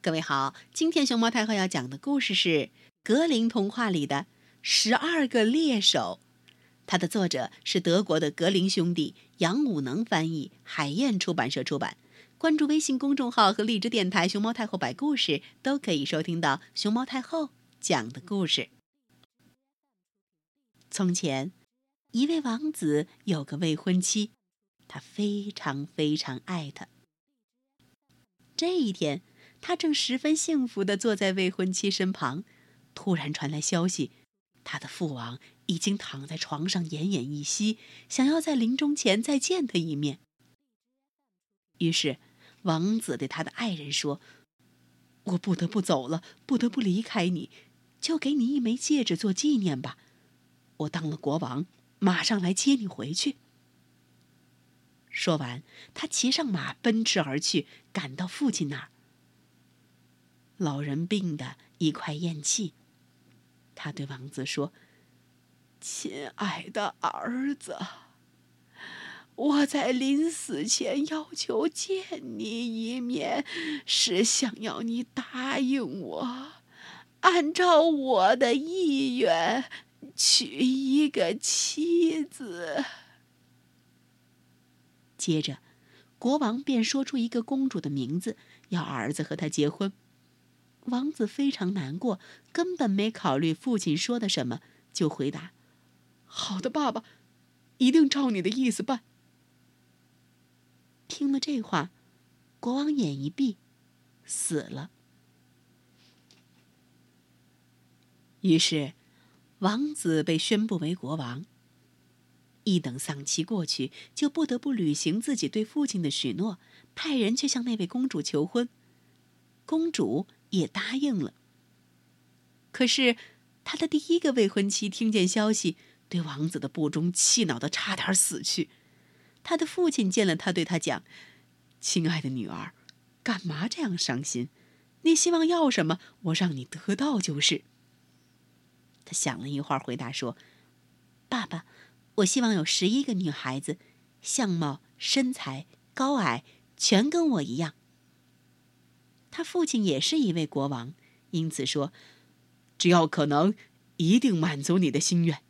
各位好，今天熊猫太后要讲的故事是《格林童话》里的《十二个猎手》，它的作者是德国的格林兄弟，杨武能翻译，海燕出版社出版。关注微信公众号和荔枝电台“熊猫太后摆故事”，都可以收听到熊猫太后讲的故事。从前，一位王子有个未婚妻，他非常非常爱她。这一天。他正十分幸福地坐在未婚妻身旁，突然传来消息，他的父王已经躺在床上奄奄一息，想要在临终前再见他一面。于是，王子对他的爱人说：“我不得不走了，不得不离开你，就给你一枚戒指做纪念吧。我当了国王，马上来接你回去。”说完，他骑上马奔驰而去，赶到父亲那儿。老人病得一块咽气，他对王子说：“亲爱的儿子，我在临死前要求见你一面，是想要你答应我，按照我的意愿娶一个妻子。”接着，国王便说出一个公主的名字，要儿子和她结婚。王子非常难过，根本没考虑父亲说的什么，就回答：“好的，爸爸，一定照你的意思办。”听了这话，国王眼一闭，死了。于是，王子被宣布为国王。一等丧期过去，就不得不履行自己对父亲的许诺，派人去向那位公主求婚。公主。也答应了。可是，他的第一个未婚妻听见消息，对王子的不忠气恼的差点死去。他的父亲见了他，对他讲：“亲爱的女儿，干嘛这样伤心？你希望要什么，我让你得到就是。”他想了一会儿，回答说：“爸爸，我希望有十一个女孩子，相貌、身材、高矮全跟我一样。”他父亲也是一位国王，因此说：“只要可能，一定满足你的心愿。”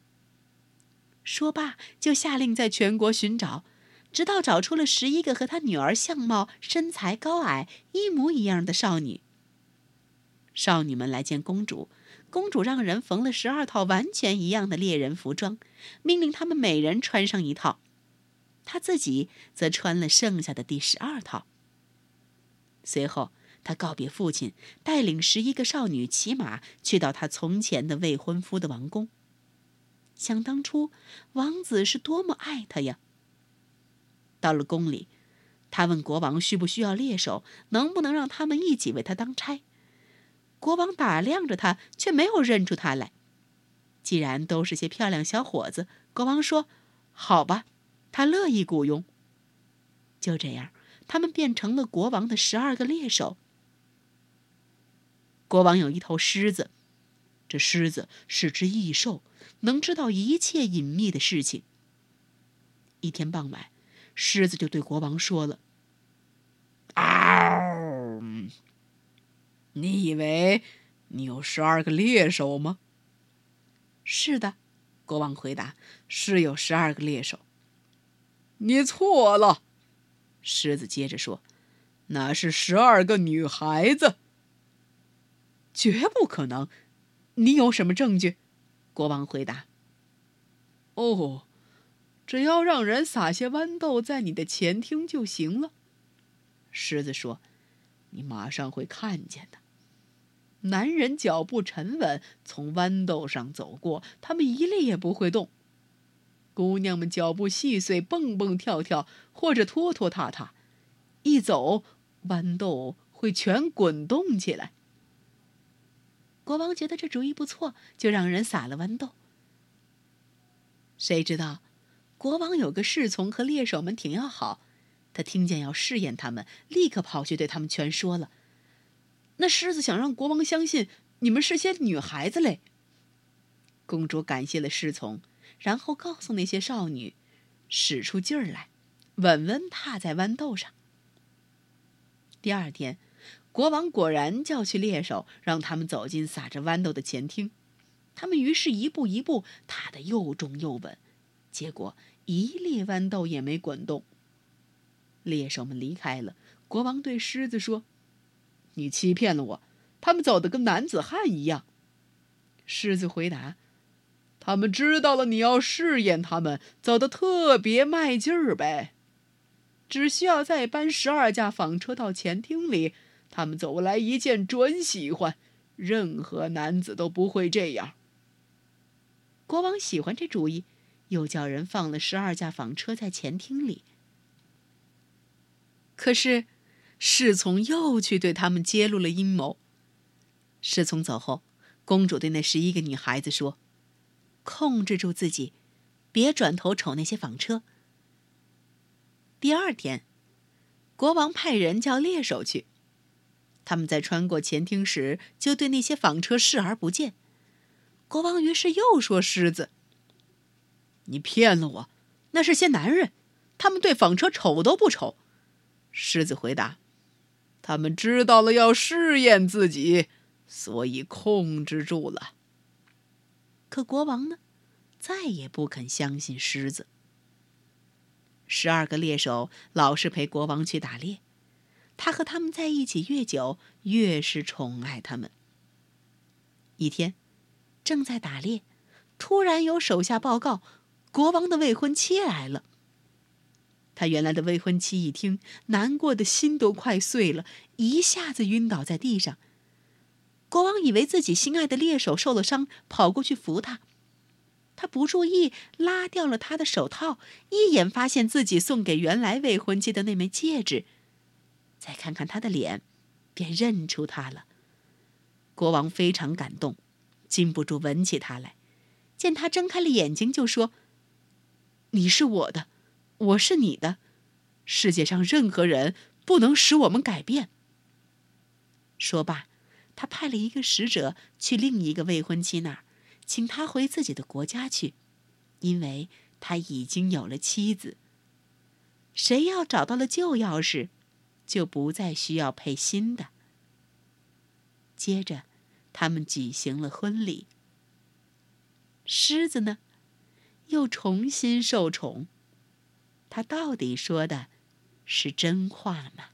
说罢，就下令在全国寻找，直到找出了十一个和他女儿相貌、身材、高矮一模一样的少女。少女们来见公主，公主让人缝了十二套完全一样的猎人服装，命令他们每人穿上一套，她自己则穿了剩下的第十二套。随后。他告别父亲，带领十一个少女骑马去到他从前的未婚夫的王宫。想当初，王子是多么爱她呀！到了宫里，他问国王需不需要猎手，能不能让他们一起为他当差。国王打量着他，却没有认出他来。既然都是些漂亮小伙子，国王说：“好吧，他乐意雇佣。”就这样，他们变成了国王的十二个猎手。国王有一头狮子，这狮子是只异兽，能知道一切隐秘的事情。一天傍晚，狮子就对国王说了：“嗷！你以为你有十二个猎手吗？”“是的。”国王回答，“是有十二个猎手。”“你错了。”狮子接着说，“那是十二个女孩子。”绝不可能！你有什么证据？国王回答：“哦，只要让人撒些豌豆在你的前厅就行了。”狮子说：“你马上会看见的。”男人脚步沉稳，从豌豆上走过，他们一粒也不会动；姑娘们脚步细碎，蹦蹦跳跳，或者拖拖沓沓，一走，豌豆会全滚动起来。国王觉得这主意不错，就让人撒了豌豆。谁知道，国王有个侍从和猎手们挺要好，他听见要试验他们，立刻跑去对他们全说了。那狮子想让国王相信你们是些女孩子嘞。公主感谢了侍从，然后告诉那些少女，使出劲儿来，稳稳踏在豌豆上。第二天。国王果然叫去猎手，让他们走进撒着豌豆的前厅。他们于是一步一步踏得又重又稳，结果一粒豌豆也没滚动。猎手们离开了，国王对狮子说：“你欺骗了我，他们走得跟男子汉一样。”狮子回答：“他们知道了你要试验他们，走得特别卖劲儿呗。只需要再搬十二架纺车到前厅里。”他们走来一见准喜欢，任何男子都不会这样。国王喜欢这主意，又叫人放了十二架纺车在前厅里。可是，侍从又去对他们揭露了阴谋。侍从走后，公主对那十一个女孩子说：“控制住自己，别转头瞅那些纺车。”第二天，国王派人叫猎手去。他们在穿过前厅时，就对那些纺车视而不见。国王于是又说：“狮子，你骗了我，那是些男人，他们对纺车瞅都不瞅。”狮子回答：“他们知道了要试验自己，所以控制住了。”可国王呢，再也不肯相信狮子。十二个猎手老是陪国王去打猎。他和他们在一起越久，越是宠爱他们。一天，正在打猎，突然有手下报告，国王的未婚妻来了。他原来的未婚妻一听，难过的心都快碎了，一下子晕倒在地上。国王以为自己心爱的猎手受了伤，跑过去扶他。他不注意拉掉了他的手套，一眼发现自己送给原来未婚妻的那枚戒指。再看看他的脸，便认出他了。国王非常感动，禁不住闻起他来。见他睁开了眼睛，就说：“你是我的，我是你的，世界上任何人不能使我们改变。”说罢，他派了一个使者去另一个未婚妻那儿，请他回自己的国家去，因为他已经有了妻子。谁要找到了旧钥匙？就不再需要配新的。接着，他们举行了婚礼。狮子呢，又重新受宠。他到底说的是真话吗？